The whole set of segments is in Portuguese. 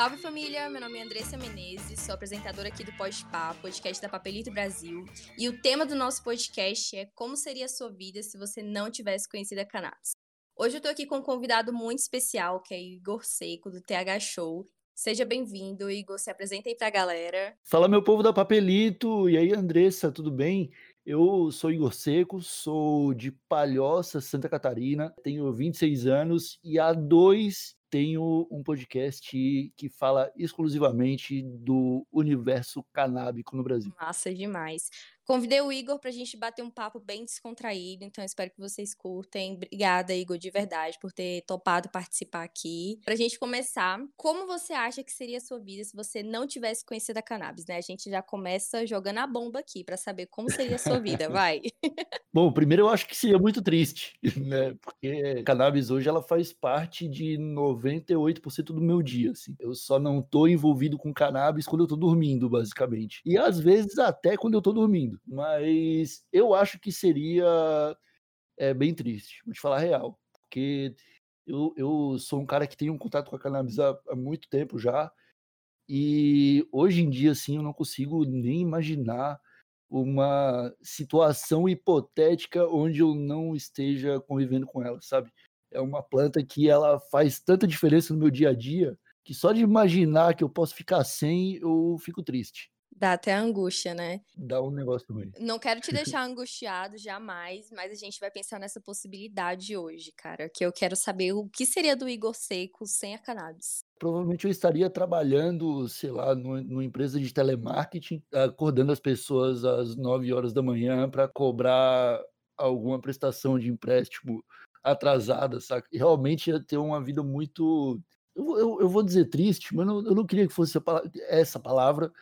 Salve família, meu nome é Andressa Menezes, sou apresentadora aqui do Pode Pá, podcast da Papelito Brasil, e o tema do nosso podcast é como seria a sua vida se você não tivesse conhecido a cannabis. Hoje eu tô aqui com um convidado muito especial, que é Igor Seco, do TH Show. Seja bem-vindo, Igor, se apresenta aí pra galera. Fala meu povo da Papelito, e aí Andressa, tudo bem? Eu sou Igor Seco, sou de Palhoça, Santa Catarina, tenho 26 anos e há dois tenho um podcast que fala exclusivamente do universo canábico no Brasil. Massa demais. Convidei o Igor para a gente bater um papo bem descontraído, então espero que vocês curtem. Obrigada, Igor, de verdade, por ter topado participar aqui. Para a gente começar, como você acha que seria a sua vida se você não tivesse conhecido a cannabis, né? A gente já começa jogando a bomba aqui para saber como seria a sua vida, vai. Bom, primeiro eu acho que seria muito triste, né? Porque a cannabis hoje ela faz parte de 98% do meu dia, assim. Eu só não tô envolvido com cannabis quando eu tô dormindo, basicamente. E às vezes até quando eu tô dormindo. Mas eu acho que seria é, bem triste, vou te falar a real. Porque eu, eu sou um cara que tem um contato com a cannabis há, há muito tempo já. E hoje em dia, assim, eu não consigo nem imaginar uma situação hipotética onde eu não esteja convivendo com ela, sabe? É uma planta que ela faz tanta diferença no meu dia a dia que só de imaginar que eu posso ficar sem, eu fico triste. Dá até angústia, né? Dá um negócio ruim. Não quero te deixar angustiado jamais, mas a gente vai pensar nessa possibilidade hoje, cara. Que eu quero saber o que seria do Igor Seco sem a cannabis. Provavelmente eu estaria trabalhando, sei lá, numa empresa de telemarketing, acordando as pessoas às 9 horas da manhã para cobrar alguma prestação de empréstimo atrasada, saca? E realmente ia ter uma vida muito. Eu, eu, eu vou dizer triste, mas eu não queria que fosse essa palavra,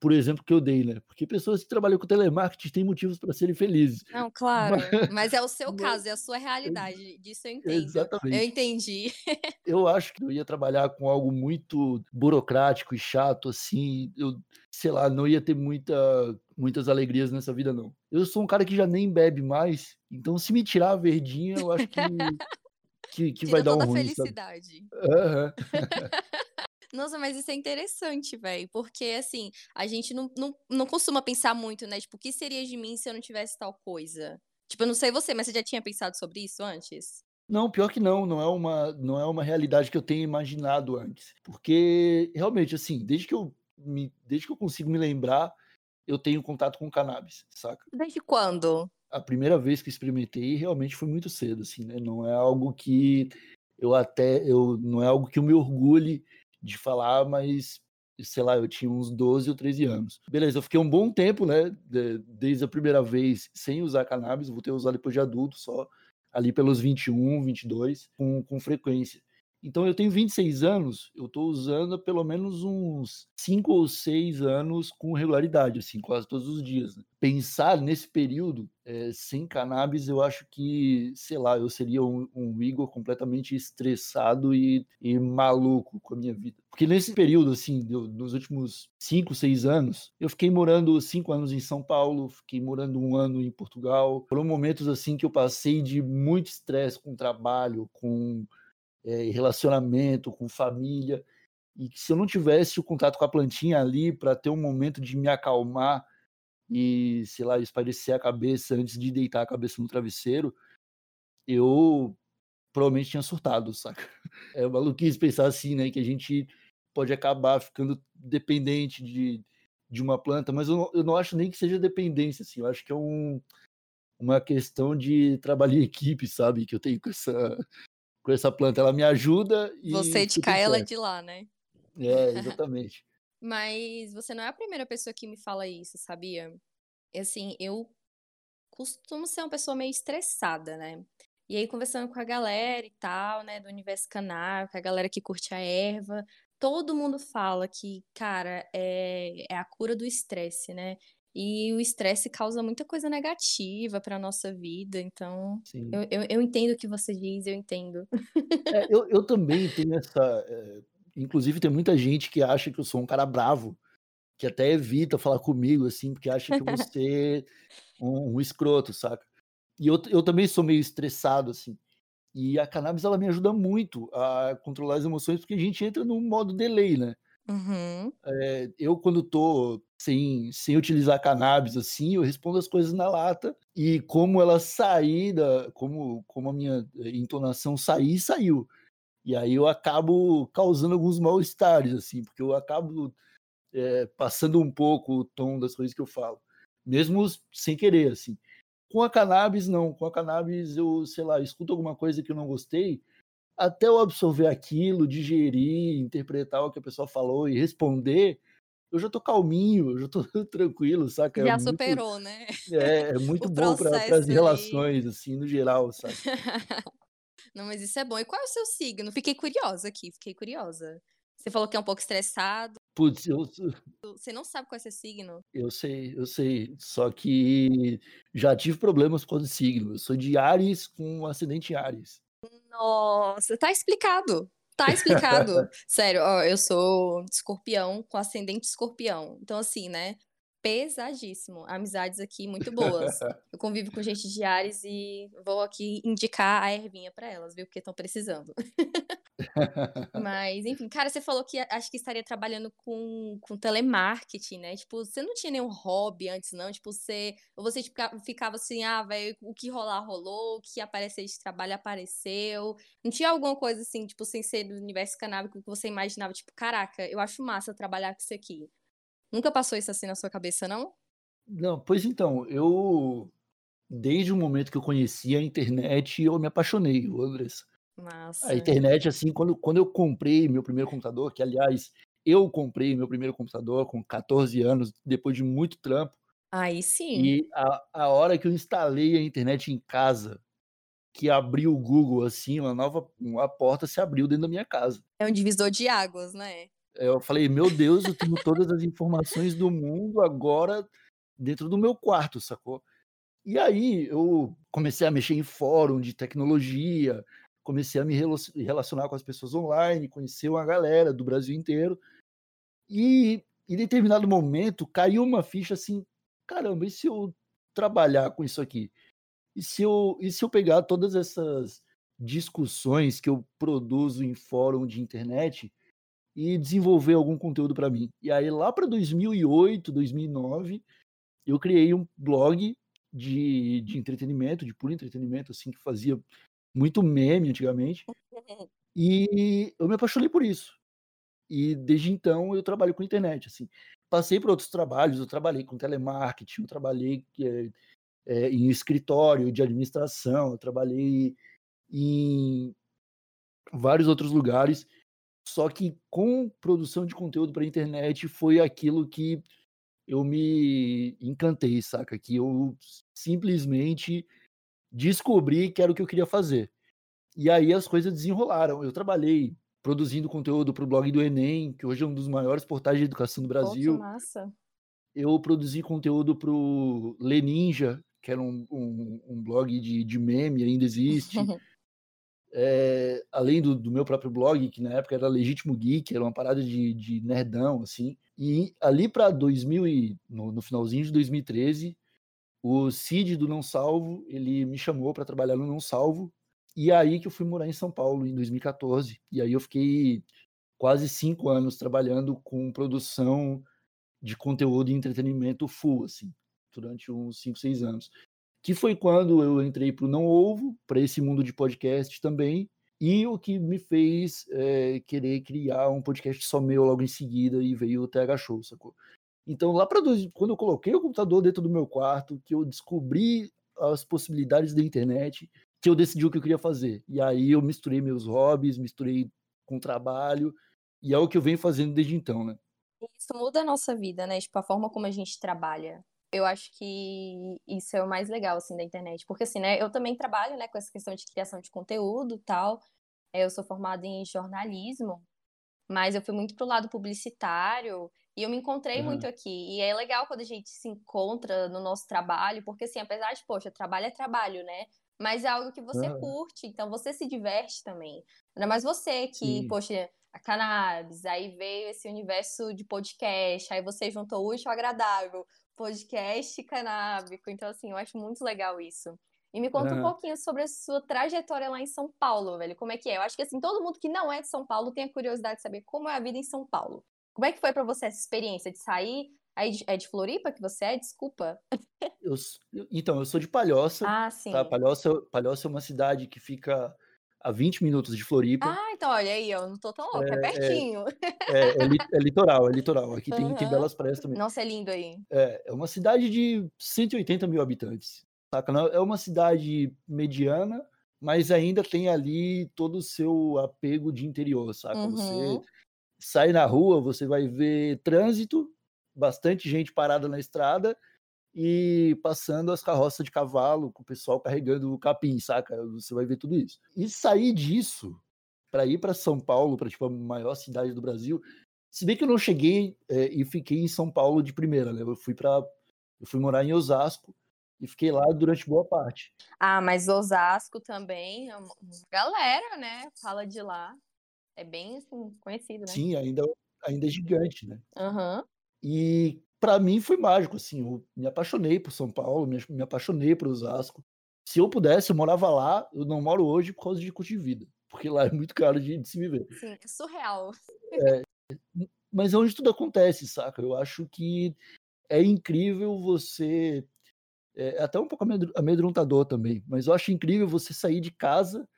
por exemplo, que eu dei, né? Porque pessoas que trabalham com telemarketing têm motivos para serem felizes. Não, claro. Mas, mas é o seu mas, caso, é a sua realidade. Disso eu entendo. Exatamente. Eu entendi. eu acho que eu ia trabalhar com algo muito burocrático e chato, assim. Eu, sei lá, não ia ter muita, muitas alegrias nessa vida, não. Eu sou um cara que já nem bebe mais, então se me tirar a verdinha, eu acho que. que, que vai dar um ruim. felicidade. Uhum. Nossa, mas isso é interessante, velho. Porque, assim, a gente não, não, não costuma pensar muito, né? Tipo, o que seria de mim se eu não tivesse tal coisa? Tipo, eu não sei você, mas você já tinha pensado sobre isso antes? Não, pior que não, não é uma, não é uma realidade que eu tenha imaginado antes. Porque, realmente, assim, desde que eu, me, desde que eu consigo me lembrar, eu tenho contato com cannabis, saca? Desde quando? A primeira vez que experimentei realmente foi muito cedo, assim, né? Não é algo que eu até, eu, não é algo que eu me orgulhe de falar, mas sei lá, eu tinha uns 12 ou 13 anos. Beleza, eu fiquei um bom tempo, né, desde a primeira vez sem usar cannabis, vou ter usado depois de adulto só, ali pelos 21, 22, com, com frequência. Então eu tenho 26 anos, eu estou usando pelo menos uns 5 ou 6 anos com regularidade, assim, quase todos os dias. Né? Pensar nesse período é, sem cannabis, eu acho que, sei lá, eu seria um, um Igor completamente estressado e, e, maluco com a minha vida. Porque nesse período, assim, dos últimos 5, 6 anos, eu fiquei morando 5 anos em São Paulo, fiquei morando um ano em Portugal. Foram momentos, assim, que eu passei de muito estresse com trabalho, com é, relacionamento, com família, e que se eu não tivesse o contato com a plantinha ali para ter um momento de me acalmar e, sei lá, espairecer a cabeça antes de deitar a cabeça no travesseiro, eu provavelmente tinha surtado, saca? É maluquice pensar assim, né, que a gente pode acabar ficando dependente de, de uma planta, mas eu não, eu não acho nem que seja dependência, assim, eu acho que é um, uma questão de trabalho em equipe, sabe, que eu tenho com essa, com essa planta. Ela me ajuda e. Você indicar ela de lá, né? É, exatamente. Mas você não é a primeira pessoa que me fala isso, sabia? Assim, eu costumo ser uma pessoa meio estressada, né? E aí, conversando com a galera e tal, né, do universo canábico, a galera que curte a erva, todo mundo fala que, cara, é, é a cura do estresse, né? E o estresse causa muita coisa negativa para nossa vida, então eu, eu, eu, entendo o que você diz, eu entendo. É, eu, eu também tenho essa. É, inclusive, tem muita gente que acha que eu sou um cara bravo, que até evita falar comigo, assim, porque acha que você é um, um escroto, saca? E eu, eu também sou meio estressado, assim. E a cannabis ela me ajuda muito a controlar as emoções, porque a gente entra num modo delay, né? Uhum. É, eu, quando tô sem, sem utilizar cannabis, assim, eu respondo as coisas na lata. E como ela sair da. Como, como a minha entonação sair, saiu. E aí eu acabo causando alguns mal-estares, assim, porque eu acabo é, passando um pouco o tom das coisas que eu falo. Mesmo sem querer, assim. Com a cannabis, não. Com a cannabis, eu, sei lá, escuto alguma coisa que eu não gostei, até eu absorver aquilo, digerir, interpretar o que a pessoa falou e responder, eu já tô calminho, eu já tô tranquilo, saca? É já é superou, muito, né? É, é muito bom para as relações, assim, no geral, sabe? Não, mas isso é bom. E qual é o seu signo? Fiquei curiosa aqui, fiquei curiosa. Você falou que é um pouco estressado. Putz, eu. Você não sabe qual é seu signo? Eu sei, eu sei. Só que já tive problemas com o signo. Eu sou de Ares com ascendente Ares. Nossa, tá explicado. Tá explicado. Sério, ó, eu sou escorpião com ascendente escorpião. Então, assim, né? Pesadíssimo. Amizades aqui muito boas. Eu convivo com gente de Ares e vou aqui indicar a ervinha para elas, viu? Porque estão precisando. Mas, enfim, cara, você falou que acho que estaria trabalhando com, com telemarketing, né? Tipo, você não tinha nenhum hobby antes, não? Tipo, você. Ou você tipo, ficava assim, ah, velho, o que rolar, rolou, o que aparecer de trabalho apareceu. Não tinha alguma coisa assim, tipo, sem ser do universo canábico que você imaginava, tipo, caraca, eu acho massa trabalhar com isso aqui. Nunca passou isso assim na sua cabeça, não? Não, pois então, eu. Desde o momento que eu conheci a internet, eu me apaixonei, Andressa. Massa. A internet, assim, quando, quando eu comprei meu primeiro computador, que aliás, eu comprei meu primeiro computador com 14 anos, depois de muito trampo. Aí sim. E a, a hora que eu instalei a internet em casa, que abriu o Google, assim, uma nova uma porta se abriu dentro da minha casa. É um divisor de águas, né? Eu falei, meu Deus, eu tenho todas as informações do mundo agora dentro do meu quarto, sacou? E aí eu comecei a mexer em fórum de tecnologia, comecei a me relacionar com as pessoas online, conhecer uma galera do Brasil inteiro. E em determinado momento caiu uma ficha assim: caramba, e se eu trabalhar com isso aqui? E se eu, e se eu pegar todas essas discussões que eu produzo em fórum de internet e desenvolver algum conteúdo para mim? E aí, lá para 2008, 2009, eu criei um blog de, de entretenimento, de puro entretenimento, assim, que fazia muito meme antigamente. E eu me apaixonei por isso. E desde então eu trabalho com internet, assim. Passei por outros trabalhos, eu trabalhei com telemarketing, eu trabalhei é, é, em escritório de administração, eu trabalhei em vários outros lugares. Só que com produção de conteúdo para internet foi aquilo que eu me encantei, saca? Que eu simplesmente descobri que era o que eu queria fazer. E aí as coisas desenrolaram. Eu trabalhei produzindo conteúdo para o blog do Enem, que hoje é um dos maiores portais de educação do Brasil. Que massa. Eu produzi conteúdo para o Leninja, que era um, um, um blog de, de meme, ainda existe. é, além do, do, meu próprio blog, que na época era Legítimo Geek, era uma parada de, de nerdão, assim. E ali para 2000 no, no finalzinho de 2013, o Cid do Não Salvo, ele me chamou para trabalhar no Não Salvo, e aí que eu fui morar em São Paulo, em 2014. E aí eu fiquei quase cinco anos trabalhando com produção de conteúdo e entretenimento full, assim, durante uns cinco, seis anos. Que foi quando eu entrei para o Não Ovo, para esse mundo de podcast também, e o que me fez é, querer criar um podcast só meu logo em seguida e veio o TH Show, sacou? Então, lá para quando eu coloquei o computador dentro do meu quarto, que eu descobri as possibilidades da internet, que eu decidi o que eu queria fazer. E aí eu misturei meus hobbies, misturei com trabalho, e é o que eu venho fazendo desde então, né? Isso muda a nossa vida, né? Tipo, a forma como a gente trabalha. Eu acho que isso é o mais legal, assim, da internet. Porque, assim, né, eu também trabalho, né, com essa questão de criação de conteúdo tal. Eu sou formada em jornalismo, mas eu fui muito pro lado publicitário e eu me encontrei uhum. muito aqui. E é legal quando a gente se encontra no nosso trabalho, porque assim, apesar de, poxa, trabalho é trabalho, né? Mas é algo que você uhum. curte, então você se diverte também. Ainda mais você que, Sim. poxa, a cannabis, aí veio esse universo de podcast, aí você juntou o útil ao agradável, podcast canábico. Então, assim, eu acho muito legal isso. E me conta um Aham. pouquinho sobre a sua trajetória lá em São Paulo, velho. Como é que é? Eu acho que assim, todo mundo que não é de São Paulo tem a curiosidade de saber como é a vida em São Paulo. Como é que foi pra você essa experiência de sair? É de Floripa que você é? Desculpa. Eu então, eu sou de Palhoça, Ah, tá, sim. Palhoça Palhoça é uma cidade que fica a 20 minutos de Floripa. Ah, então olha aí, eu não tô tão louca, é É pertinho. é é é li é litoral, é litoral. Aqui tem tem Aham. belas praias também. Nossa, é lindo aí. É, é uma cidade de 180.000 habitantes, saca? É uma cidade mediana, mas ainda tem ali todo o seu apego de interior, saca? Você Uhum. Sai na rua, você vai ver trânsito, bastante gente parada na estrada e passando as carroças de cavalo, com o pessoal carregando o capim, saca? Você vai ver tudo isso. E sair disso pra ir pra São Paulo, pra, tipo, a maior cidade do Brasil se bem que eu não cheguei, eh, e fiquei em São Paulo de primeira, né, eu fui pra eu fui morar em Osasco e fiquei lá durante boa parte. Ah, mas Osasco também é galera, né, fala de lá. É bem, assim, conhecido, né. Sim, ainda ainda é gigante, né. Aham. E pra mim foi mágico, assim, eu me apaixonei por São Paulo, me me apaixonei por Osasco. Se eu pudesse, eu morava lá, eu não moro hoje por causa de custo de vida, porque lá é muito caro de de se viver. Sim, é surreal. É, mas é onde tudo acontece, saca? Eu acho que é incrível você é até um pouco amedron amedrontador também, mas eu acho incrível você sair de casa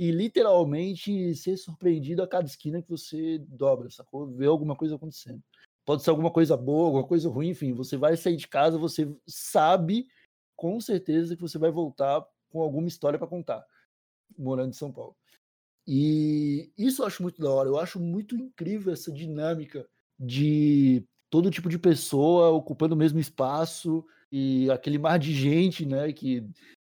e literalmente ser surpreendido a cada esquina que você dobra, sacou? Ver alguma coisa acontecendo. Pode ser alguma coisa boa, alguma coisa ruim, enfim, você vai sair de casa, você sabe com certeza que você vai voltar com alguma história pra contar, morando em São Paulo. E isso eu acho muito da hora, eu acho muito incrível essa dinâmica de todo tipo de pessoa ocupando o mesmo espaço e aquele mar de gente, né, que,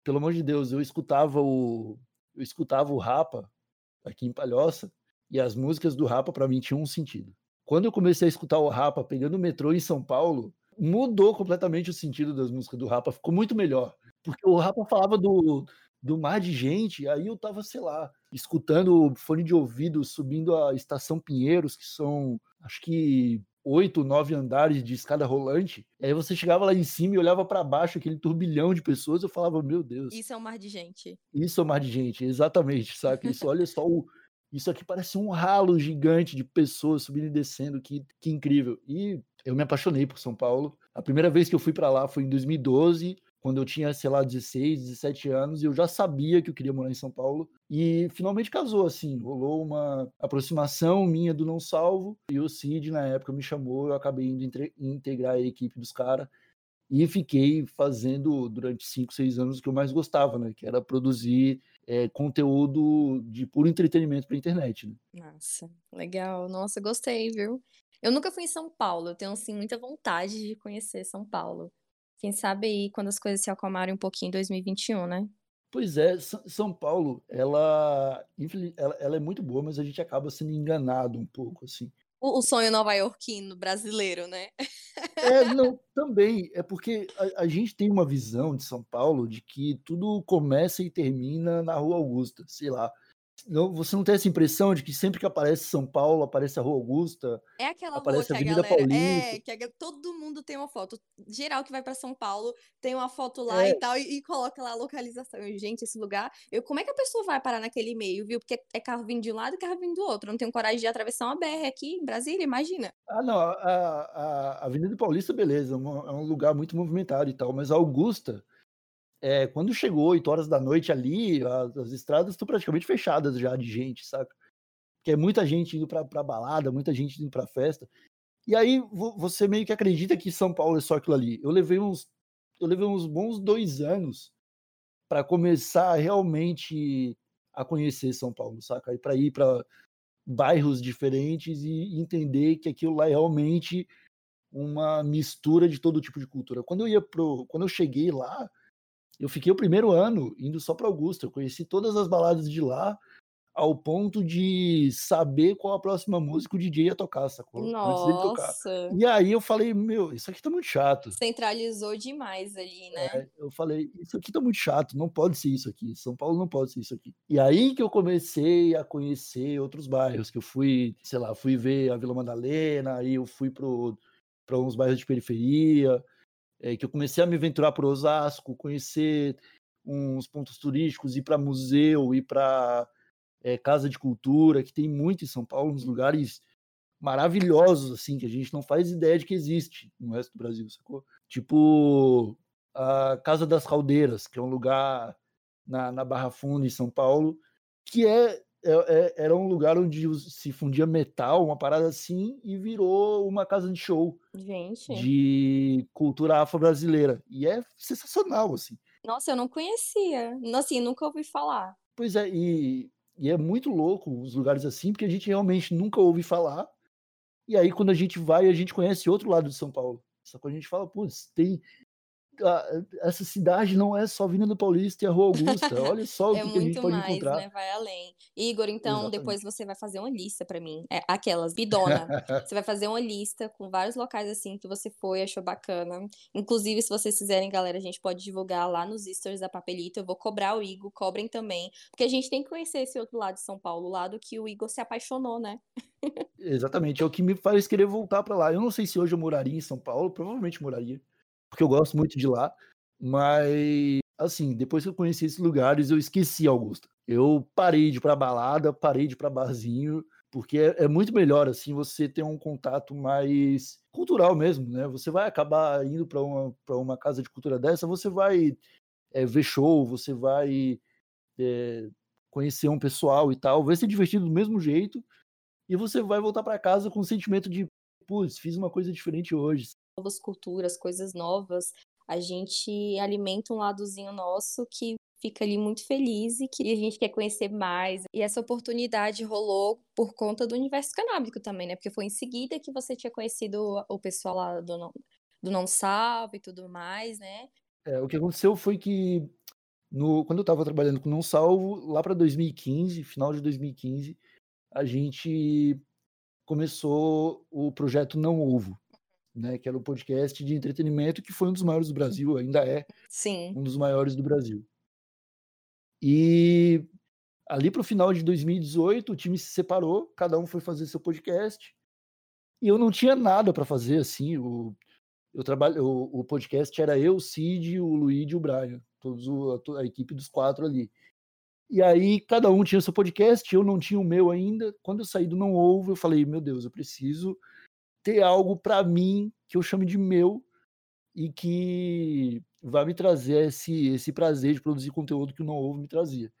pelo amor de Deus, eu escutava o eu escutava o Rapa aqui em Palhoça, e as músicas do Rapa pra mim tinham um sentido. Quando eu comecei a escutar o Rapa pegando o metrô em São Paulo, mudou completamente o sentido das músicas do Rapa, ficou muito melhor, porque o Rapa falava do do mar de gente, aí eu estava, sei lá, escutando fone de ouvido, subindo a Estação Pinheiros, que são acho que 8, 9 andares de escada rolante, aí você chegava lá em cima e olhava pra baixo, aquele turbilhão de pessoas, eu falava: "Meu Deus". Isso é um mar de gente. Isso é um mar de gente, exatamente, saca? Isso olha só o isso aqui parece um ralo gigante de pessoas subindo e descendo, que que incrível. E eu me apaixonei por São Paulo. A primeira vez que eu fui pra lá foi em 2012, quando eu tinha, sei lá, 16, 17 anos, e eu já sabia que eu queria morar em São Paulo, e finalmente casou, assim, rolou uma aproximação minha do Não Salvo, e o Cid na época me chamou, eu acabei indo integrar a equipe dos cara, e fiquei fazendo durante 5, 6 anos o que eu mais gostava, né, que era produzir, eh, conteúdo de puro entretenimento pra internet, né. Massa, legal. Nossa, gostei, viu. Eu nunca fui em São Paulo, eu tenho, assim, muita vontade de conhecer São Paulo. Quem sabe aí quando as coisas se acalmarem um pouquinho em 2021, né. Pois é, Sã São Paulo, ela ela ela é muito boa, mas a gente acaba sendo enganado um pouco, assim. O o sonho nova-iorquino brasileiro, né. É, não, também, é porque a a gente tem uma visão de São Paulo de que tudo começa e termina na Rua Augusta, sei lá. Não você não tem essa impressão de que sempre que aparece São Paulo, aparece a Rua Augusta, É aquela rua aparece que a a Avenida galera Paulista? é, que a todo mundo tem uma foto, geral que vai pra São Paulo tem uma foto lá e É. tal, e e coloca lá a localização. Eu: "Gente, esse lugar eu como é que a pessoa vai parar naquele meio, viu?" Porque é carro vindo de um lado e carro vindo do outro, eu não tenho coragem de atravessar uma BR aqui em Brasília, imagina. Ah, não, a a a Avenida Paulista, beleza, é uma é um lugar muito movimentado e tal, mas a Augusta, eh, quando chegou 20h ali, as as estradas estão praticamente fechadas já de gente, saca? Que é muita gente indo pra pra balada, muita gente indo pra festa. E aí vo você meio que acredita que São Paulo é só aquilo ali. Eu levei uns eu levei uns bons 2 anos pra começar realmente a conhecer São Paulo, saca? E pra ir pra bairros diferentes e entender que aquilo lá é realmente uma mistura de todo tipo de cultura. Quando eu ia para o quando eu cheguei lá, eu fiquei o 1º ano indo só pra Augusta, eu conheci todas as baladas de lá, ao ponto de saber qual a próxima música o DJ ia tocar, sacou? Dele tocar. Nossa. E aí eu falei: "Meu, isso aqui tá muito chato". Centralizou demais ali, né. É, eu falei: "Isso aqui tá muito chato, não pode ser isso aqui, São Paulo não pode ser isso aqui". E aí que eu comecei a conhecer outros bairros, que eu fui, sei lá, fui ver a Vila Madalena, aí eu fui para uns bairros de periferia, eh, que eu comecei a me aventurar por Osasco, conhecer uns pontos turísticos, ir para museu, ir para é, casa de cultura, que tem muito em São Paulo, uns lugares maravilhosos, assim, que a gente não faz ideia de que existe no resto do Brasil, sacou? Tipo a Casa das Caldeiras, que é um lugar na, na Barra Funda, em São Paulo, que é, é, é, era um lugar onde se fundia metal, uma parada assim, e virou uma casa de show Gente. de cultura afro-brasileira. E é sensacional, assim. Nossa, eu não conhecia. Assim, nunca ouvi falar. Pois é, e, e é muito louco os lugares assim, porque a gente realmente nunca ouve falar. E aí, quando a gente vai, a gente conhece outro lado de São Paulo. Só que a gente fala, putz, tem, essa cidade não é só Avenida Paulista e a Rua Augusta. Olha só o É que, que a gente muito pode mais, encontrar. né? Vai além. Igor, então Exatamente. depois você vai fazer uma lista pra mim. É, aquelas, bidona. Você vai fazer uma lista com vários locais assim que você foi, achou bacana. Inclusive, se vocês quiserem, galera, a gente pode divulgar lá nos stories da Papelito. Eu vou cobrar o Igor, cobrem também. Porque a gente tem que conhecer esse outro lado de São Paulo, o lado que o Igor se apaixonou, né? Exatamente, é o que me faz querer voltar para lá. Eu não sei se hoje eu moraria em São Paulo, provavelmente moraria, porque eu gosto muito de lá, mas assim, depois que eu conheci esses lugares, eu esqueci Augusta. Eu parei de ir pra balada, parei de ir pra barzinho, porque é, é muito melhor assim você ter um contato mais cultural mesmo, né? Você vai acabar indo para uma, pra uma casa de cultura dessa, você vai é, ver show, você vai é, conhecer um pessoal e tal, vai ser divertido do mesmo jeito, e você vai voltar para casa com o sentimento de, putz, fiz uma coisa diferente hoje. Novas culturas, coisas novas. A gente alimenta um ladozinho nosso que fica ali muito feliz e que a gente quer conhecer mais. E essa oportunidade rolou por conta do universo canábico também, né? Porque foi em seguida que você tinha conhecido o pessoal lá do Não, do não Salvo e tudo mais, né? É, o que aconteceu foi que no, quando eu estava trabalhando com Não Salvo, lá para 2015, final de 2015, a gente começou o projeto Não Ovo, né, que era um podcast de entretenimento que foi um dos maiores do Brasil, ainda é Sim. um dos maiores do Brasil. E ali para o final de 2018, o time se separou, cada um foi fazer seu podcast, e eu não tinha nada para fazer assim. O, eu trabalho, o, o, podcast era eu, o Cid, o Luigi e o Brian, todos o, a, a equipe dos quatro ali. E aí cada um tinha seu podcast, eu não tinha o meu ainda. Quando eu saí do Não Ovo, eu falei, meu Deus, eu preciso ter algo para mim que eu chame de meu e que vai me trazer esse, esse prazer de produzir conteúdo que o Não Ovo me trazia.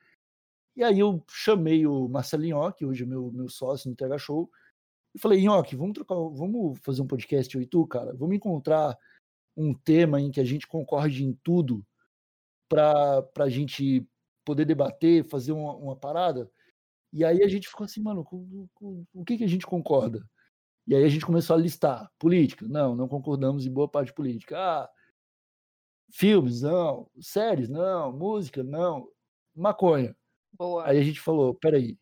E aí eu chamei o Marcelinho, que hoje é meu, meu sócio no TH Show, e falei, Nhoque, vamos trocar, vamos fazer um podcast eu e tu, cara? Vamos encontrar um tema em que a gente concorde em tudo para a gente poder debater, fazer uma, uma, parada. E aí a gente ficou assim, mano, com, com, com, o que, que a gente concorda? E aí a gente começou a listar. Política? Não, não concordamos em boa parte de política. Ah, filmes? Não. Séries? Não. Música? Não. Maconha. Boa. Aí a gente falou, peraí,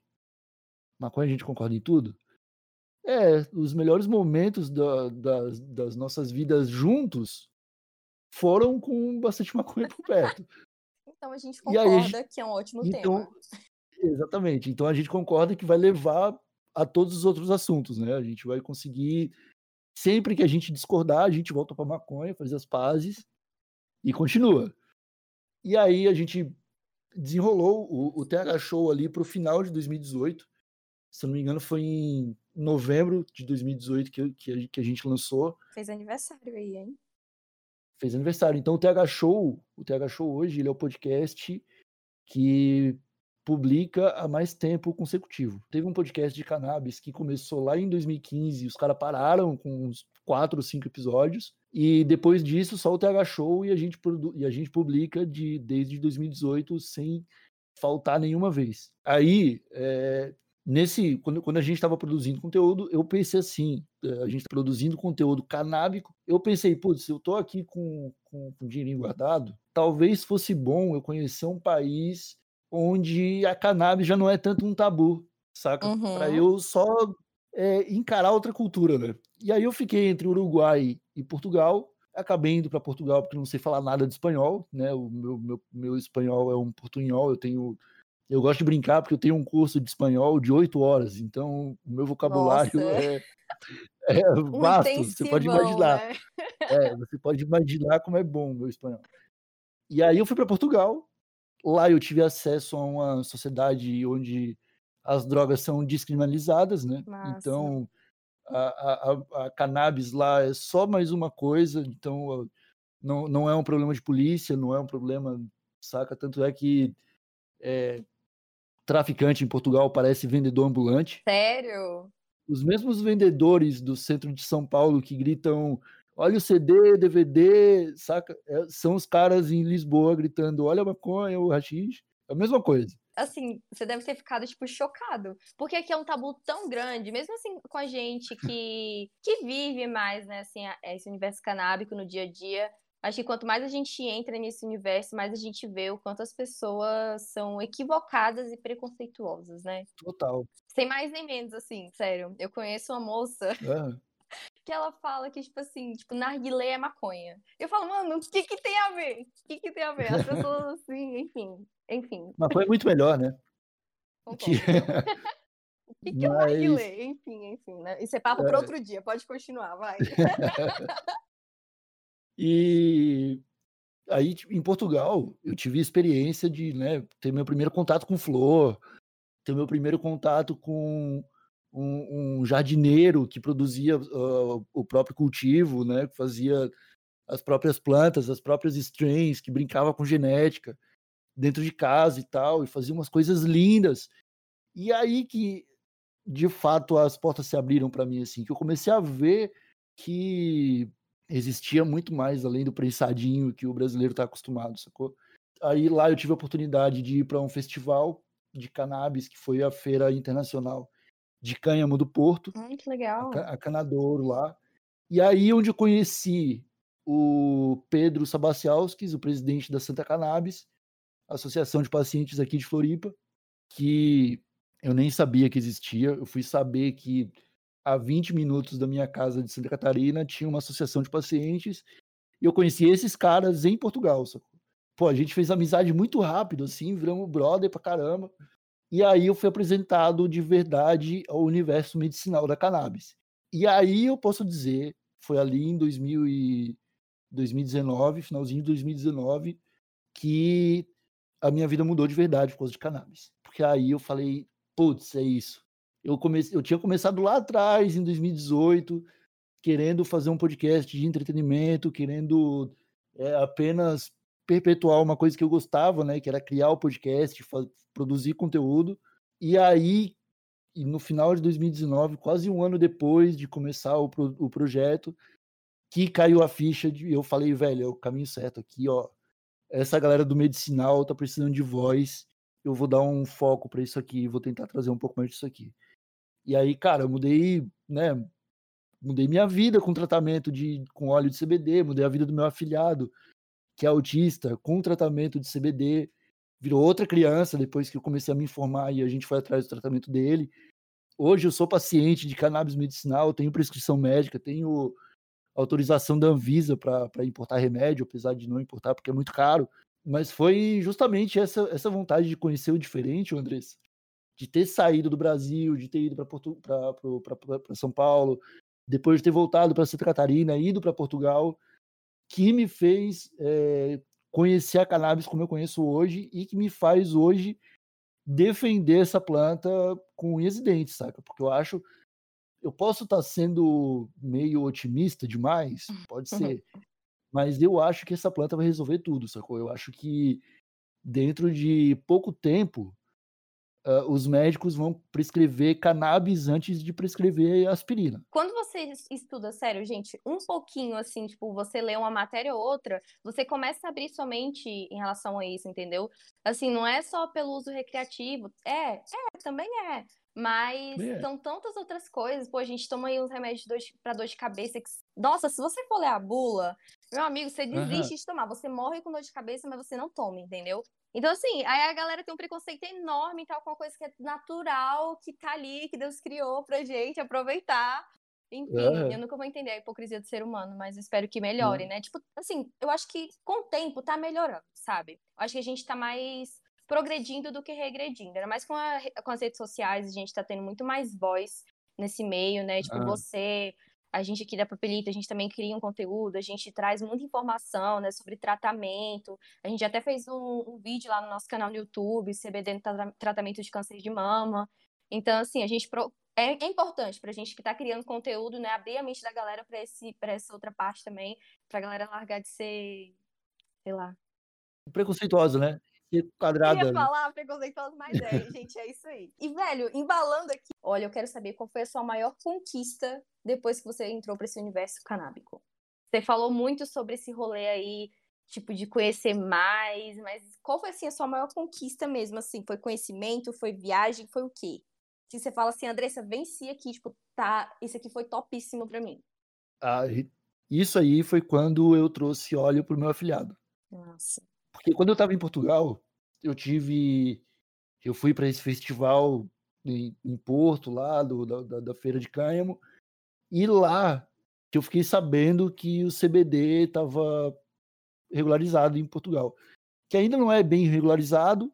maconha a gente concorda em tudo? É, os melhores momentos da, das, das nossas vidas juntos foram com bastante maconha por perto. Então a gente concorda a gente... que é um ótimo então, tema. Exatamente. Então a gente concorda que vai levar a todos os outros assuntos, né? A gente vai conseguir sempre que a gente discordar, a gente volta para maconha, faz as pazes e continua. E aí a gente desenrolou o, o TH Show ali para o final de 2018. Se eu não me engano, foi em novembro de 2018 que, que, que a gente lançou. Fez aniversário aí, hein? Fez aniversário. Então o TH Show, o TH Show hoje, ele é o podcast que publica há mais tempo consecutivo. Teve um podcast de cannabis que começou lá em 2015, os caras pararam com uns quatro ou cinco episódios, e depois disso só o TH Show e a gente, e a gente publica de, desde 2018 sem faltar nenhuma vez. Aí, é, nesse quando, quando a gente estava produzindo conteúdo, eu pensei assim, a gente tá produzindo conteúdo canábico, eu pensei, putz, eu tô aqui com, com, com dinheirinho guardado, talvez fosse bom eu conhecer um país onde a cannabis já não é tanto um tabu, saca? Uhum. Para eu só é, encarar outra cultura, né? E aí eu fiquei entre Uruguai e Portugal, acabei indo para Portugal porque não sei falar nada de espanhol, né? O meu, meu, meu espanhol é um portunhol, eu tenho eu gosto de brincar porque eu tenho um curso de espanhol de oito horas, então o meu vocabulário Nossa. é, é vasto. Você pode imaginar. né? É, você pode imaginar como é bom o meu espanhol. E aí eu fui para Portugal lá eu tive acesso a uma sociedade onde as drogas são descriminalizadas, né? Massa. Então, a, a, a, cannabis lá é só mais uma coisa, então não, não é um problema de polícia, não é um problema, saca? Tanto é que é, traficante em Portugal parece vendedor ambulante. Sério? Os mesmos vendedores do centro de São Paulo que gritam olha o CD, DVD, saca? É, são os caras em Lisboa gritando olha a maconha, o rachis, é a mesma coisa assim, você deve ter ficado, tipo, chocado. Porque aqui é um tabu tão grande, mesmo assim, com a gente que, que vive mais, né, assim, esse universo canábico no dia a dia. Acho que quanto mais a gente entra nesse universo, mais a gente vê o quanto as pessoas são equivocadas e preconceituosas, né? Total. Sem mais nem menos, assim, sério. Eu conheço uma moça é. Que ela fala que, tipo assim, tipo, narguilé é maconha. Eu falo, mano, o que que tem a ver? O que que tem a ver? As pessoas, assim, enfim, enfim. Mas foi muito melhor, né? Que... o que, que Mas... é o narguilé? Enfim, enfim, né? Isso é papo é. para outro dia, pode continuar, vai. e aí, tipo, em Portugal, eu tive experiência de né, ter meu primeiro contato com flor, ter meu primeiro contato com um, um jardineiro que produzia uh, o próprio cultivo, né, que fazia as próprias plantas, as próprias strains, que brincava com genética dentro de casa e tal, e fazia umas coisas lindas. E aí que, de fato, as portas se abriram para mim, assim, que eu comecei a ver que existia muito mais além do prensadinho que o brasileiro está acostumado, sacou? Aí lá eu tive a oportunidade de ir para um festival de cannabis, que foi a Feira Internacional de Cânhamo do Porto. Ai, que legal. A, a Canadouro lá. E aí onde eu conheci o Pedro Sabacialskis, o presidente da Santa Cannabis, associação de pacientes aqui de Floripa, que eu nem sabia que existia. Eu fui saber que a 20 minutos da minha casa de Santa Catarina tinha uma associação de pacientes e eu conheci esses caras em Portugal. Sacou? Pô, a gente fez amizade muito rápido, assim, viramos brother pra caramba. E aí eu fui apresentado de verdade ao universo medicinal da cannabis. E aí eu posso dizer, foi ali em 2000 e 2019, finalzinho de 2019, que a minha vida mudou de verdade por causa de cannabis. Porque aí eu falei, putz, é isso. Eu, comecei, eu tinha começado lá atrás, em 2018, querendo fazer um podcast de entretenimento, querendo é, apenas perpetuar uma coisa que eu gostava, né? Que era criar o podcast, produzir conteúdo. E aí, no final de 2019, quase um ano depois de começar o, pro, o projeto, que caiu a ficha de eu falei, velho, é o caminho certo aqui, ó essa galera do medicinal tá precisando de voz, eu vou dar um foco para isso aqui, vou tentar trazer um pouco mais disso aqui. E aí, cara, eu mudei, né, mudei minha vida com tratamento de com óleo de CBD, mudei a vida do meu afilhado, que é autista, com tratamento de CBD, virou outra criança depois que eu comecei a me informar e a gente foi atrás do tratamento dele. Hoje eu sou paciente de cannabis medicinal, tenho prescrição médica, tenho autorização da Anvisa para importar remédio, apesar de não importar porque é muito caro. Mas foi justamente essa, essa vontade de conhecer o diferente, Andrés, de ter saído do Brasil, de ter ido para São Paulo, depois de ter voltado para Santa Catarina, ido para Portugal, que me fez é, conhecer a cannabis como eu conheço hoje e que me faz hoje defender essa planta com unhas e dentes, saca? Porque eu acho eu posso estar tá sendo meio otimista demais, pode ser, mas eu acho que essa planta vai resolver tudo, sacou? Eu acho que dentro de pouco tempo uh, os médicos vão prescrever cannabis antes de prescrever aspirina. Quando você estuda, sério, gente, um pouquinho assim, tipo, você lê uma matéria ou outra, você começa a abrir sua mente em relação a isso, entendeu? Assim, não é só pelo uso recreativo. É, é, também é. Mas é. são tantas outras coisas. Pô, a gente toma aí uns remédios para dor de cabeça. Que... Nossa, se você for ler a bula, meu amigo, você desiste uhum. de tomar. Você morre com dor de cabeça, mas você não toma, entendeu? Então, assim, aí a galera tem um preconceito enorme e tal, com uma coisa que é natural, que tá ali, que Deus criou pra gente aproveitar. Enfim, uhum. eu nunca vou entender a hipocrisia do ser humano, mas espero que melhore, uhum. né? Tipo, assim, eu acho que com o tempo tá melhorando, sabe? Eu acho que a gente tá mais progredindo do que regredindo. Ainda mais com, a, com as redes sociais, a gente está tendo muito mais voz nesse meio, né? Tipo, ah. você, a gente aqui da Papelito, a gente também cria um conteúdo, a gente traz muita informação, né, sobre tratamento. A gente até fez um, um vídeo lá no nosso canal no YouTube, CBD no tra tratamento de câncer de mama. Então, assim, a gente pro... é, é, importante para a gente que está criando conteúdo, né, abrir a mente da galera para esse para essa outra parte também, para a galera largar de ser, sei lá, preconceituosa, né? quadrada. Eu ia falar preconceituosa, mas é, gente, é isso aí. E, velho, embalando aqui, olha, eu quero saber qual foi a sua maior conquista depois que você entrou para esse universo canábico. Você falou muito sobre esse rolê aí, tipo, de conhecer mais, mas qual foi, assim, a sua maior conquista mesmo, assim? Foi conhecimento, foi viagem, foi o quê? Se você fala assim, Andressa, venci aqui, tipo, tá, isso aqui foi topíssimo para mim. Ah, isso aí foi quando eu trouxe óleo pro meu afilhado. Nossa. Porque quando eu estava em Portugal, eu tive. Eu fui para esse festival em, em Porto, lá do, da, da Feira de Cânhamo, e lá que eu fiquei sabendo que o CBD estava regularizado em Portugal. Que ainda não é bem regularizado,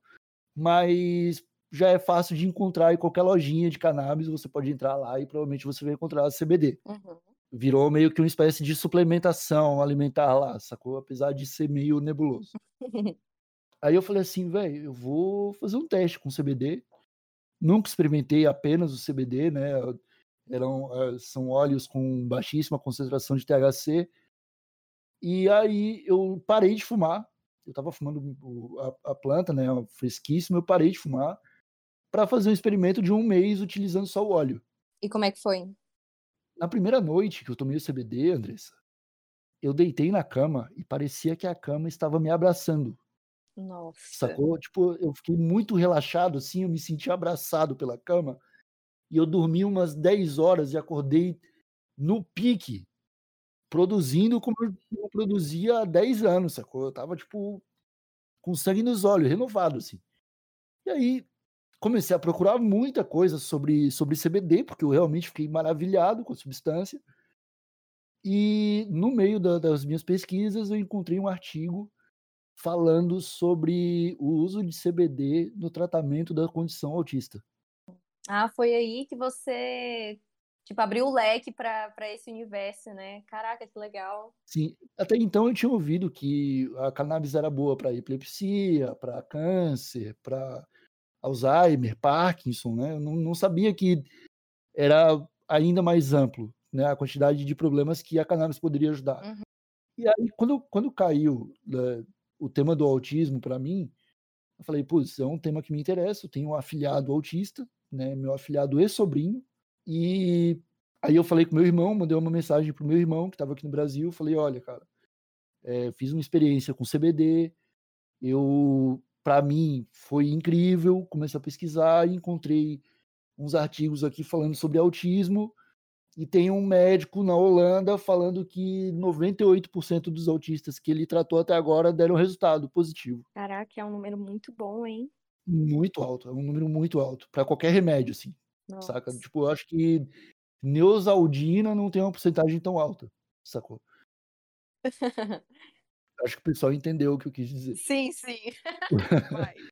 mas já é fácil de encontrar em qualquer lojinha de cannabis. Você pode entrar lá e provavelmente você vai encontrar CBD. Uhum. Virou meio que uma espécie de suplementação alimentar lá, sacou? Apesar de ser meio nebuloso. Aí eu falei assim, velho, eu vou fazer um teste com CBD. Nunca experimentei apenas o CBD, né? Eram, eh, são óleos com baixíssima concentração de THC. E aí eu parei de fumar. Eu estava fumando a, a, planta, né? Fresquíssima. Eu parei de fumar para fazer um experimento de um mês utilizando só o óleo. E como é que foi? Na primeira noite que eu tomei o CBD, Andressa, eu deitei na cama e parecia que a cama estava me abraçando. Nossa. Sacou? Tipo, eu fiquei muito relaxado, assim, eu me senti abraçado pela cama. E eu dormi umas 10 horas e acordei no pique, produzindo como eu produzia há 10 anos, sacou? Eu tava, tipo, com sangue nos olhos, renovado, assim. E aí, comecei a procurar muita coisa sobre, sobre CBD, porque eu realmente fiquei maravilhado com a substância. E no meio da, das minhas pesquisas, eu encontrei um artigo falando sobre o uso de CBD no tratamento da condição autista. Ah, foi aí que você tipo abriu o leque para esse universo, né? Caraca, que legal. Sim, até então eu tinha ouvido que a cannabis era boa para epilepsia, para câncer, para Alzheimer, Parkinson, né? Eu não, não sabia que era ainda mais amplo né, a quantidade de problemas que a cannabis poderia ajudar. Uhum. E aí, quando, quando caiu né, o tema do autismo para mim, eu falei, putz, é um tema que me interessa, eu tenho um afilhado autista, né, meu afilhado e sobrinho, e aí eu falei com meu irmão, mandei uma mensagem pro meu irmão, que estava aqui no Brasil, falei, olha, cara, é, fiz uma experiência com CBD, eu, para mim, foi incrível, comecei a pesquisar e encontrei uns artigos aqui falando sobre autismo, e tem um médico na Holanda falando que 98% dos autistas que ele tratou até agora deram resultado positivo. Caraca, é um número muito bom, hein? Muito alto, é um número muito alto. para qualquer remédio, assim. Nossa. Saca? Tipo, eu acho que Neosaldina não tem uma porcentagem tão alta, sacou? acho que o pessoal entendeu o que eu quis dizer. Sim, sim.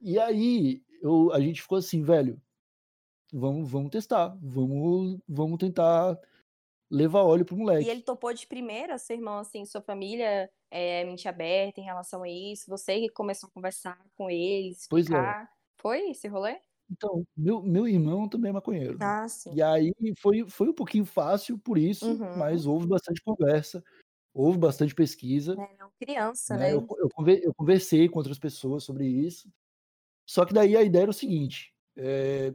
e aí, eu, a gente ficou assim, velho, vamos, vamos testar, vamos, vamos tentar levar óleo pro moleque. E ele topou de primeira, seu irmão, assim, sua família é mente aberta em relação a isso, você que começou a conversar com eles, pois é. Foi esse rolê? Então, meu, meu irmão também é maconheiro. Ah, sim. E aí foi, foi um pouquinho fácil por isso, uhum. mas houve bastante conversa, houve bastante pesquisa. É, não, criança, né? né? Eu, eu, conversei com outras pessoas sobre isso. Só que daí a ideia era o seguinte: é,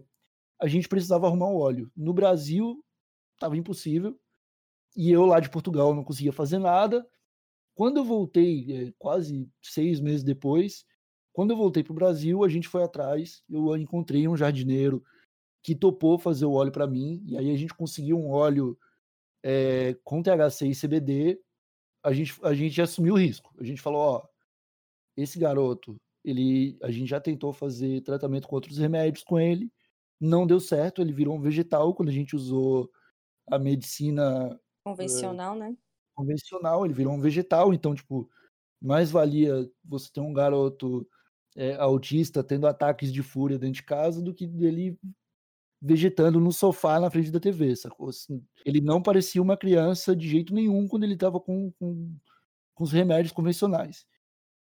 a gente precisava arrumar um óleo. No Brasil, estava impossível. E eu lá de Portugal não conseguia fazer nada. Quando eu voltei, é, quase seis meses depois, quando eu voltei para o Brasil, a gente foi atrás. Eu encontrei um jardineiro que topou fazer o óleo para mim. E aí a gente conseguiu um óleo é, com THC e CBD. A gente, a gente assumiu o risco. A gente falou: ó, esse garoto, ele, a gente já tentou fazer tratamento com outros remédios com ele não deu certo, ele virou um vegetal quando a gente usou a medicina convencional, uh, né? Convencional, ele virou um vegetal, então, tipo, mais valia você ter um garoto é, autista tendo ataques de fúria dentro de casa do que dele vegetando no sofá na frente da TV, sacou? Assim, ele não parecia uma criança de jeito nenhum quando ele estava com, com, com, os remédios convencionais.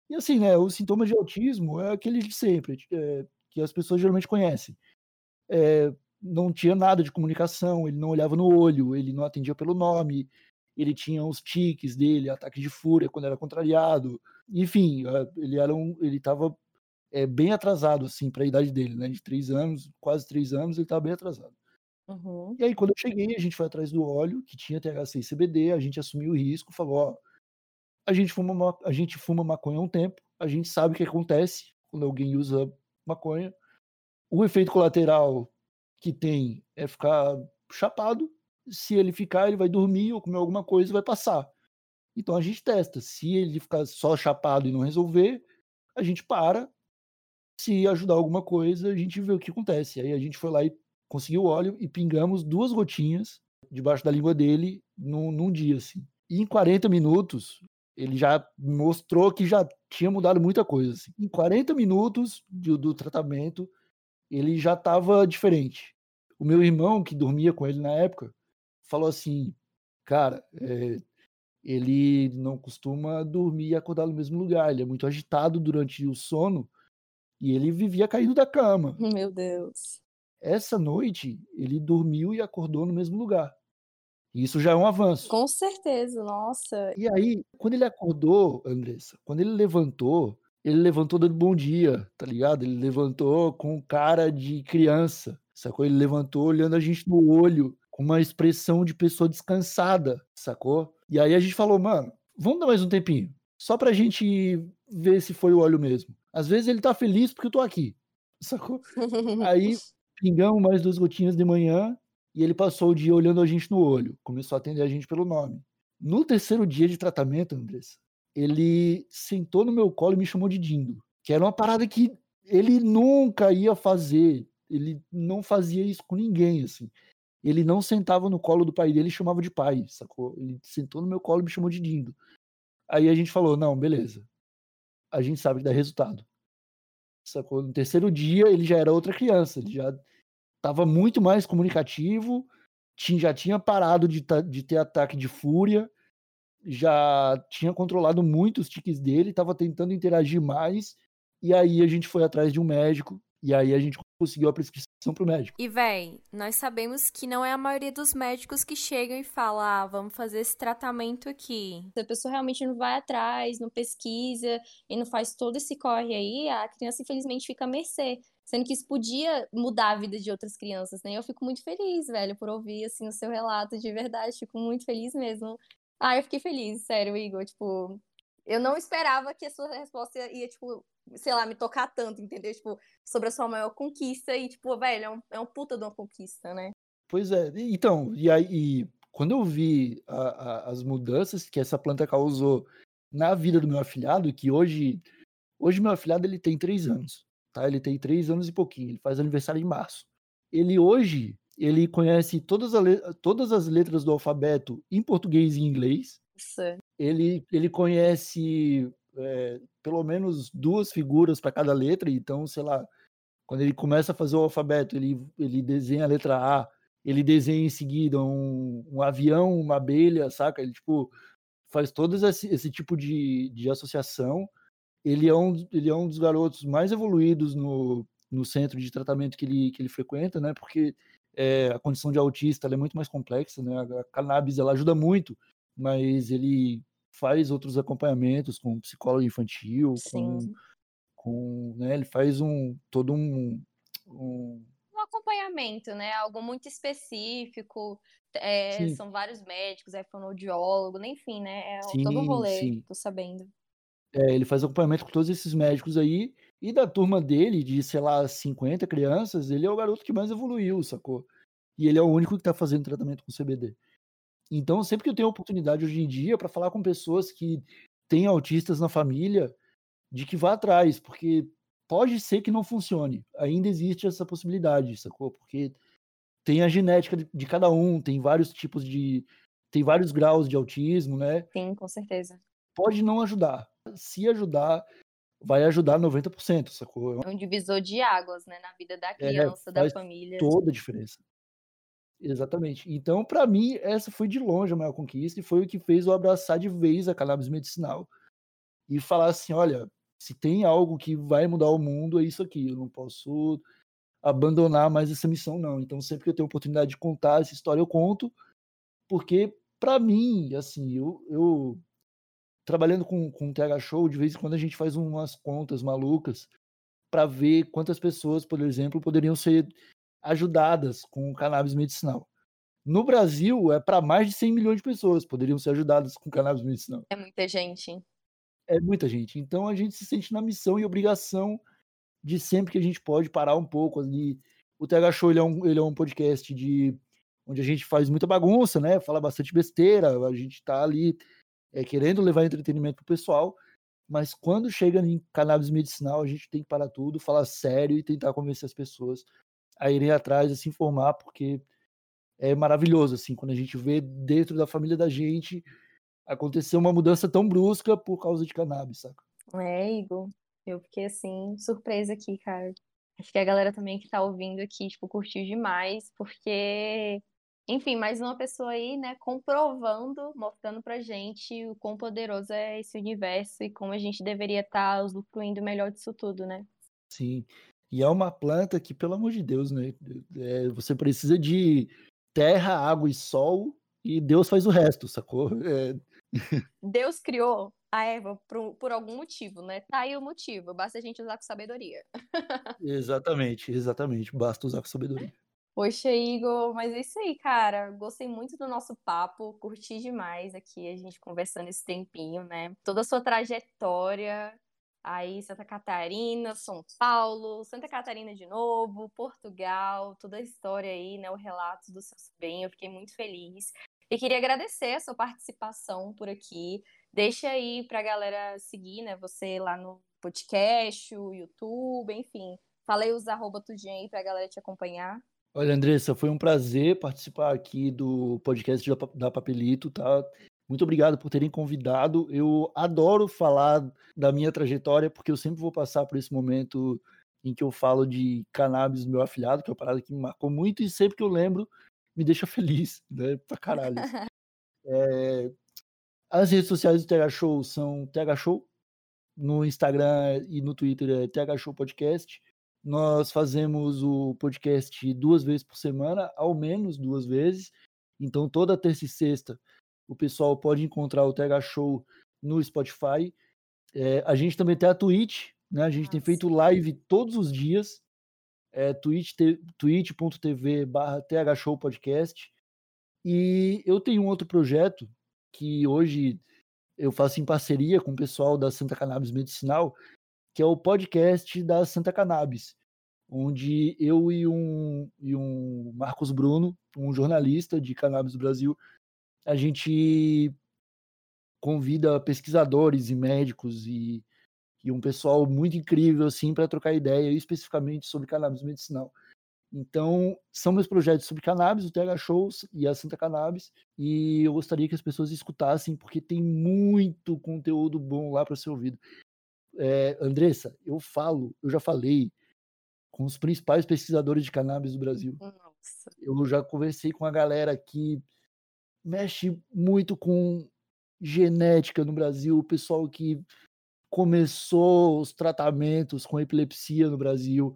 E assim, né, os sintomas de autismo é aquele de sempre, é, que as pessoas geralmente conhecem. É, não tinha nada de comunicação, ele não olhava no olho, ele não atendia pelo nome, ele tinha os tiques dele, ataque de fúria quando era contrariado, enfim, ele era um, ele estava é, bem atrasado assim para a idade dele, né? De três anos, quase três anos, ele estava bem atrasado. Uhum. E aí quando eu cheguei, a gente foi atrás do óleo que tinha THC e CBD, a gente assumiu o risco, falou, ó, a gente fuma a gente fuma maconha há um tempo, a gente sabe o que acontece quando alguém usa maconha. O efeito colateral que tem é ficar chapado. Se ele ficar, ele vai dormir ou comer alguma coisa e vai passar. Então a gente testa. Se ele ficar só chapado e não resolver, a gente para. Se ajudar alguma coisa, a gente vê o que acontece. Aí a gente foi lá e conseguiu óleo e pingamos duas gotinhas debaixo da língua dele num, num dia, assim. E em 40 minutos, ele já mostrou que já tinha mudado muita coisa. Assim. Em 40 minutos do, do tratamento, ele já estava diferente. O meu irmão, que dormia com ele na época, falou assim: Cara, é, ele não costuma dormir e acordar no mesmo lugar. Ele é muito agitado durante o sono e ele vivia caindo da cama. Meu Deus. Essa noite, ele dormiu e acordou no mesmo lugar. Isso já é um avanço. Com certeza, nossa. E aí, quando ele acordou, Andressa, quando ele levantou, ele levantou dando bom dia, tá ligado? Ele levantou com cara de criança, sacou? Ele levantou olhando a gente no olho, com uma expressão de pessoa descansada, sacou? E aí a gente falou, mano, vamos dar mais um tempinho, só pra gente ver se foi o óleo mesmo. Às vezes ele tá feliz porque eu tô aqui, sacou? aí pingamos mais duas gotinhas de manhã, e ele passou o dia olhando a gente no olho, começou a atender a gente pelo nome. No terceiro dia de tratamento, Andressa, ele sentou no meu colo e me chamou de Dindo, que era uma parada que ele nunca ia fazer, ele não fazia isso com ninguém, assim. Ele não sentava no colo do pai dele e chamava de pai, sacou? Ele sentou no meu colo e me chamou de Dindo. Aí a gente falou, não, beleza. A gente sabe que dá resultado. Sacou? No terceiro dia ele já era outra criança, ele já estava muito mais comunicativo, tinha, já tinha parado de, de ter ataque de fúria, já tinha controlado muito os tiques dele, estava tentando interagir mais, e aí a gente foi atrás de um médico, e aí a gente conseguiu a prescrição pro médico. E, véi, nós sabemos que não é a maioria dos médicos que chegam e falam, ah, vamos fazer esse tratamento aqui. Se a pessoa realmente não vai atrás, não pesquisa e não faz todo esse corre aí, a criança infelizmente fica à mercê. Sendo que isso podia mudar a vida de outras crianças, né? Eu fico muito feliz, velho, por ouvir, assim, o seu relato de verdade. Fico muito feliz mesmo. Ah, eu fiquei feliz, sério, Igor. Tipo, eu não esperava que a sua resposta ia, tipo, sei lá, me tocar tanto, entendeu? Tipo, sobre a sua maior conquista e, tipo, velho, é um, é um puta de uma conquista, né? Pois é. Então, e aí, quando eu vi a, a, as mudanças que essa planta causou na vida do meu afilhado, que hoje, hoje meu afilhado ele tem três anos tá? Ele tem três anos e pouquinho, ele faz aniversário em março. Ele hoje, ele conhece todas, a, todas as letras do alfabeto em português e inglês. Ele, ele conhece é, pelo menos duas figuras para cada letra, então, sei lá, quando ele começa a fazer o alfabeto, ele, ele desenha a letra A, ele desenha em seguida um, um avião, uma abelha, saca? Ele, tipo, faz todo esse, esse tipo de, de associação ele é um, ele é um dos garotos mais evoluídos no, no centro de tratamento que ele, que ele frequenta, né? Porque é, a condição de autista é muito mais complexa, né? A cannabis ela ajuda muito, mas ele faz outros acompanhamentos com psicólogo infantil, com, com né? Ele faz um todo um, um um acompanhamento, né? Algo muito específico. É, são vários médicos, é fonoaudiólogo, enfim, né? É sim, todo um rolê, sim. tô sabendo. É, ele faz acompanhamento com todos esses médicos aí. E da turma dele, de, sei lá, 50 crianças, ele é o garoto que mais evoluiu, sacou? E ele é o único que tá fazendo tratamento com CBD. Então, sempre que eu tenho oportunidade hoje em dia para falar com pessoas que têm autistas na família, de que vá atrás, porque pode ser que não funcione. Ainda existe essa possibilidade, sacou? Porque tem a genética de cada um, tem vários tipos de. tem vários graus de autismo, né? Sim, com certeza. Pode não ajudar, se ajudar, vai ajudar 90%, sacou? É um divisor de águas, né, na vida da é, criança, é, da família. Toda a diferença. Exatamente. Então, para mim, essa foi de longe a maior conquista e foi o que fez eu abraçar de vez a cannabis medicinal e falar assim: olha, se tem algo que vai mudar o mundo, é isso aqui. Eu não posso abandonar mais essa missão, não. Então, sempre que eu tenho oportunidade de contar essa história, eu conto, porque, para mim, assim, eu, eu trabalhando com, com o TH Show, de vez em quando a gente faz umas contas malucas para ver quantas pessoas, por exemplo, poderiam ser ajudadas com cannabis medicinal. No Brasil, é para mais de 100 milhões de pessoas poderiam ser ajudadas com cannabis medicinal. É muita gente. É muita gente. Então a gente se sente na missão e obrigação de sempre que a gente pode parar um pouco ali. O TH Show ele é, um, ele é um podcast de onde a gente faz muita bagunça, né? Fala bastante besteira, a gente está ali é, querendo levar entretenimento pro pessoal, mas quando chega em cannabis medicinal, a gente tem que parar tudo, falar sério e tentar convencer as pessoas a irem atrás, a se informar, porque é maravilhoso, assim, quando a gente vê dentro da família da gente acontecer uma mudança tão brusca por causa de cannabis, saca? É, Igor. Eu fiquei assim, surpresa aqui, cara. Acho que a galera também que tá ouvindo aqui, tipo, curtiu demais, porque, enfim, mais uma pessoa aí, né, comprovando, mostrando pra gente o quão poderoso é esse universo e como a gente deveria estar tá usufruindo melhor disso tudo, né? Sim. E é uma planta que, pelo amor de Deus, né? É, você precisa de terra, água e sol, e Deus faz o resto, sacou? É... Deus criou a erva por, por, algum motivo, né? Tá aí o motivo, basta a gente usar com sabedoria. exatamente, exatamente, basta usar com sabedoria. Poxa, Igor, mas é isso aí, cara. Gostei muito do nosso papo, curti demais aqui a gente conversando esse tempinho, né? Toda a sua trajetória, aí Santa Catarina, São Paulo, Santa Catarina de novo, Portugal, toda a história aí, né, o relato do seu sobrinho, eu fiquei muito feliz. E queria agradecer a sua participação por aqui. Deixa aí pra galera seguir, né, você lá no podcast, o YouTube, enfim. Falei os arroba tudinho aí pra galera te acompanhar. Olha, Andressa, foi um prazer participar aqui do podcast da Papelito, tá? Muito obrigado por terem convidado. Eu adoro falar da minha trajetória, porque eu sempre vou passar por esse momento em que eu falo de cannabis meu afilhado, que é uma parada que me marcou muito, e sempre que eu lembro, me deixa feliz, né? Pra caralho. é... As redes sociais do TH Show são TH Show, no Instagram e no Twitter é TH Show Podcast. Nós fazemos o podcast duas vezes por semana, ao menos duas vezes. Então, toda terça e sexta o pessoal pode encontrar o TH Show no Spotify. É, a gente também tem a Twitch, né? A gente Nossa. tem feito live todos os dias. É, twitch.tv barra TH Show Podcast. E eu tenho um outro projeto que hoje eu faço em parceria com o pessoal da Santa Cannabis Medicinal, que é o podcast da Santa Cannabis, onde eu e um, e um Marcos Bruno, um jornalista de cannabis Brasil, a gente convida pesquisadores e médicos e, e um pessoal muito incrível assim para trocar ideia especificamente sobre cannabis medicinal. Então, são meus projetos sobre cannabis, o TH Shows e a Santa Cannabis, e eu gostaria que as pessoas escutassem, porque tem muito conteúdo bom lá para ser ouvido. É, Andressa, eu falo, eu já falei com os principais pesquisadores de cannabis do Brasil. Nossa. Eu já conversei com a galera que mexe muito com genética no Brasil, o pessoal que começou os tratamentos com epilepsia no Brasil.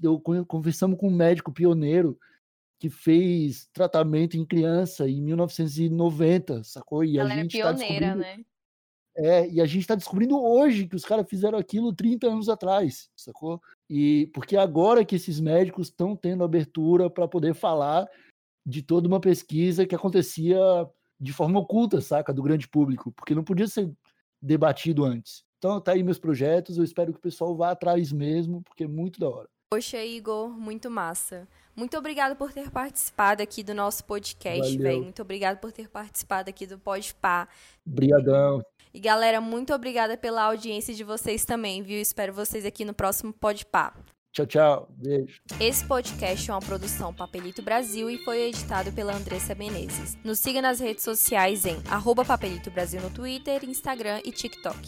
Eu conversamos com um médico pioneiro que fez tratamento em criança em 1990, sacou? E Ela a gente era tá pioneira, né? É, e a gente está descobrindo hoje que os caras fizeram aquilo 30 anos atrás, sacou? E porque agora que esses médicos estão tendo abertura para poder falar de toda uma pesquisa que acontecia de forma oculta, saca, do grande público, porque não podia ser debatido antes. Então tá aí meus projetos, eu espero que o pessoal vá atrás mesmo, porque é muito da hora. Poxa, Igor, muito massa. Muito obrigado por ter participado aqui do nosso podcast, velho. Muito obrigado por ter participado aqui do Podpah. Obrigadão. E galera, muito obrigada pela audiência de vocês também, viu? Espero vocês aqui no próximo Podpah. Tchau, tchau. Beijo. Esse podcast é uma produção Papelito Brasil e foi editado pela Andressa Menezes. Nos siga nas redes sociais em Papelito Brasil no Twitter, Instagram e TikTok.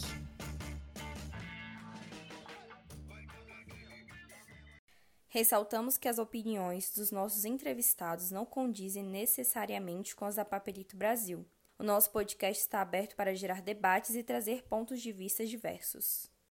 Ressaltamos que as opiniões dos nossos entrevistados não condizem necessariamente com as da Papelito Brasil. O nosso podcast está aberto para gerar debates e trazer pontos de vista diversos.